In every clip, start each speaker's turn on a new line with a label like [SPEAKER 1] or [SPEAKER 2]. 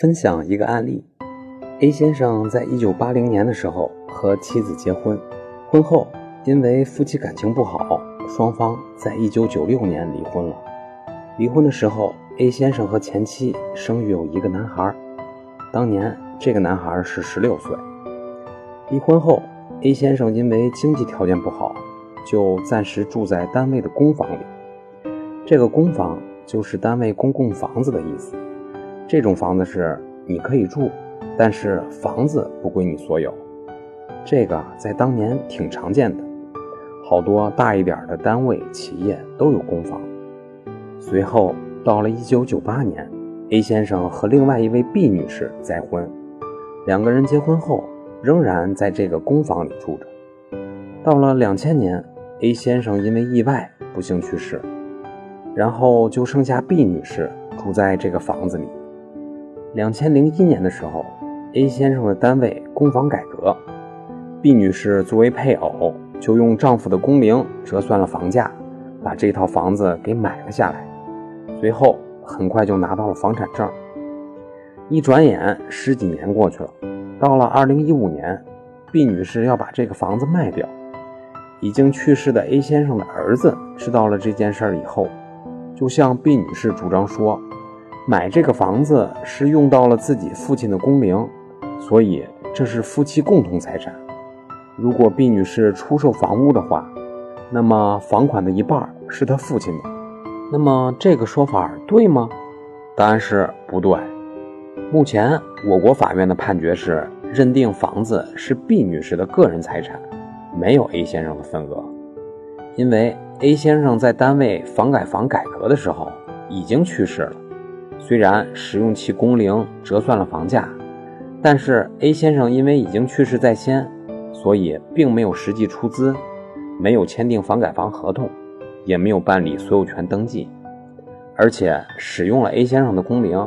[SPEAKER 1] 分享一个案例：A 先生在一九八零年的时候和妻子结婚，婚后因为夫妻感情不好，双方在一九九六年离婚了。离婚的时候，A 先生和前妻生育有一个男孩，当年这个男孩是十六岁。离婚后，A 先生因为经济条件不好，就暂时住在单位的公房里。这个公房就是单位公共房子的意思。这种房子是你可以住，但是房子不归你所有。这个在当年挺常见的，好多大一点的单位企业都有公房。随后到了1998年，A 先生和另外一位 B 女士再婚，两个人结婚后仍然在这个公房里住着。到了2000年，A 先生因为意外不幸去世，然后就剩下 B 女士住在这个房子里。两千零一年的时候，A 先生的单位公房改革，B 女士作为配偶，就用丈夫的工龄折算了房价，把这套房子给买了下来。随后很快就拿到了房产证。一转眼十几年过去了，到了二零一五年，B 女士要把这个房子卖掉。已经去世的 A 先生的儿子知道了这件事以后，就向 B 女士主张说。买这个房子是用到了自己父亲的工龄，所以这是夫妻共同财产。如果 B 女士出售房屋的话，那么房款的一半是她父亲的。那么这个说法对吗？答案是不对。目前我国法院的判决是认定房子是 B 女士的个人财产，没有 A 先生的份额。因为 A 先生在单位房改房改革的时候已经去世了。虽然使用其工龄折算了房价，但是 A 先生因为已经去世在先，所以并没有实际出资，没有签订房改房合同，也没有办理所有权登记，而且使用了 A 先生的工龄，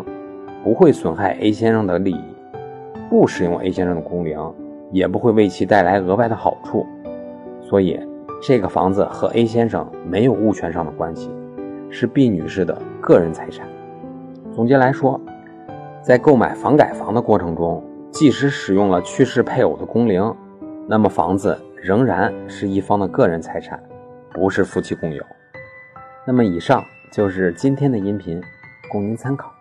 [SPEAKER 1] 不会损害 A 先生的利益；不使用 A 先生的工龄，也不会为其带来额外的好处。所以，这个房子和 A 先生没有物权上的关系，是 B 女士的个人财产。总结来说，在购买房改房的过程中，即使使用了去世配偶的工龄，那么房子仍然是一方的个人财产，不是夫妻共有。那么以上就是今天的音频，供您参考。